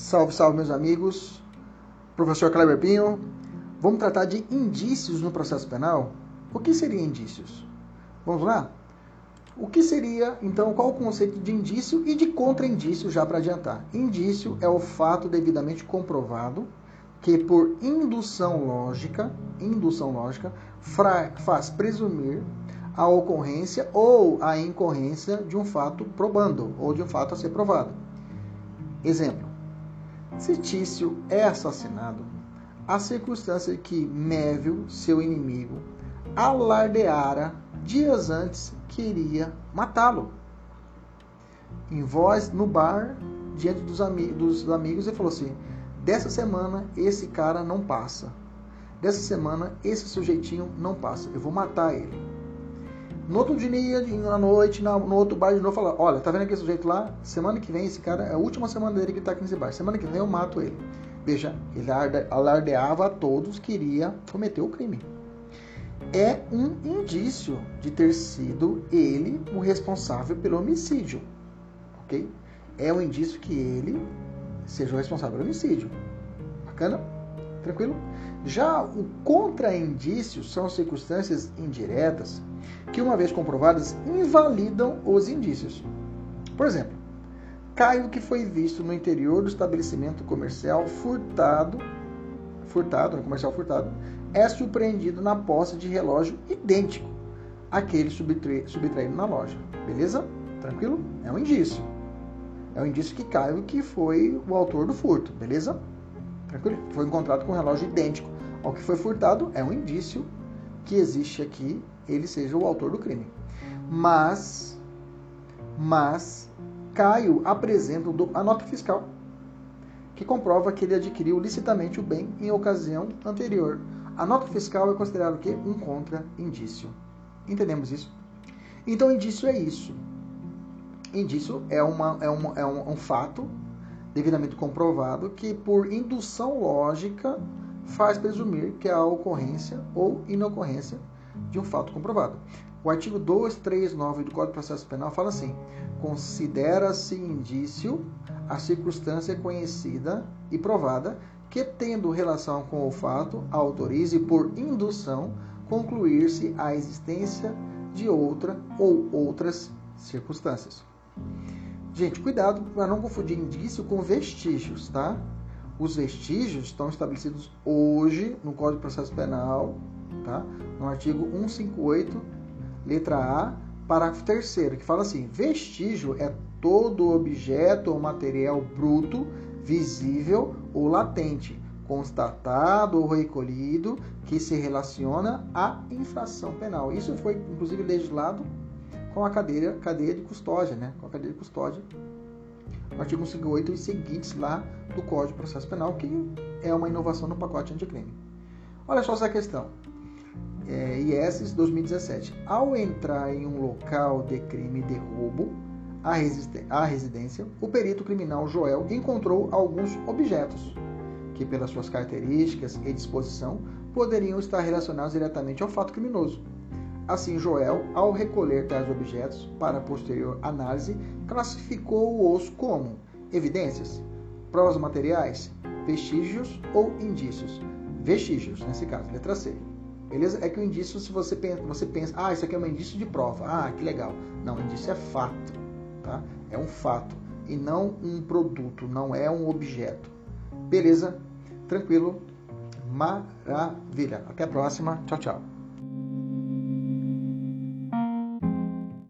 Salve, salve, meus amigos. Professor Kleber Pinho. Vamos tratar de indícios no processo penal? O que seriam indícios? Vamos lá? O que seria, então, qual o conceito de indício e de contra-indício, já para adiantar? Indício é o fato devidamente comprovado que, por indução lógica, indução lógica, faz presumir a ocorrência ou a incorrência de um fato probando, ou de um fato a ser provado. Exemplo: se Tício é assassinado, a circunstância que Mévio, seu inimigo, alardeara dias antes que iria matá-lo. Em voz no bar, diante dos, ami dos amigos, ele falou assim: Dessa semana esse cara não passa. Dessa semana esse sujeitinho não passa. Eu vou matar ele. No outro dia, à noite, no outro bar de novo, falar: Olha, tá vendo aquele sujeito lá? Semana que vem esse cara é a última semana dele que tá aqui nesse bar. Semana que vem eu mato ele. Veja, ele alardeava a todos que iria cometer o crime. É um indício de ter sido ele o responsável pelo homicídio. Ok? É um indício que ele seja o responsável pelo homicídio. Bacana? Tranquilo? Já o contra-indício são circunstâncias indiretas que, uma vez comprovadas, invalidam os indícios. Por exemplo, Caio que foi visto no interior do estabelecimento comercial furtado, furtado, no comercial furtado, é surpreendido na posse de relógio idêntico àquele subtraído na loja. Beleza? Tranquilo? É um indício. É um indício que Caio que foi o autor do furto. Beleza? Tranquilo? Foi encontrado com um relógio idêntico ao que foi furtado. É um indício que existe aqui ele seja o autor do crime. Mas, mas Caio apresenta a nota fiscal que comprova que ele adquiriu licitamente o bem em ocasião anterior. A nota fiscal é considerada o quê? Um contra-indício. Entendemos isso? Então, indício é isso. Indício é, uma, é, uma, é um, um fato devidamente comprovado que, por indução lógica, faz presumir que há ocorrência ou inocorrência de um fato comprovado. O artigo 239 do Código de Processo Penal fala assim: considera-se indício a circunstância conhecida e provada que, tendo relação com o fato, autorize por indução concluir-se a existência de outra ou outras circunstâncias. Gente, cuidado para não confundir indício com vestígios, tá? Os vestígios estão estabelecidos hoje no Código de Processo Penal, tá? No artigo 158, letra A, parágrafo 3 que fala assim: vestígio é todo objeto ou material bruto, visível ou latente, constatado ou recolhido que se relaciona à infração penal. Isso foi inclusive legislado com a cadeia, cadeia de custódia, né? Com a cadeia de custódia. Artigo 158 e seguintes lá do Código de Processo Penal, que é uma inovação no pacote anticrime. Olha só essa questão. É, IES 2017. Ao entrar em um local de crime de roubo à residência, o perito criminal Joel encontrou alguns objetos que, pelas suas características e disposição, poderiam estar relacionados diretamente ao fato criminoso. Assim, Joel, ao recolher tais objetos para posterior análise, classificou-os como evidências, provas materiais, vestígios ou indícios. Vestígios, nesse caso, letra C. Beleza? É que o indício, se você pensa, você pensa, ah, isso aqui é um indício de prova. Ah, que legal. Não, indício é fato, tá? É um fato e não um produto, não é um objeto. Beleza? Tranquilo? Maravilha. Até a próxima. Tchau, tchau.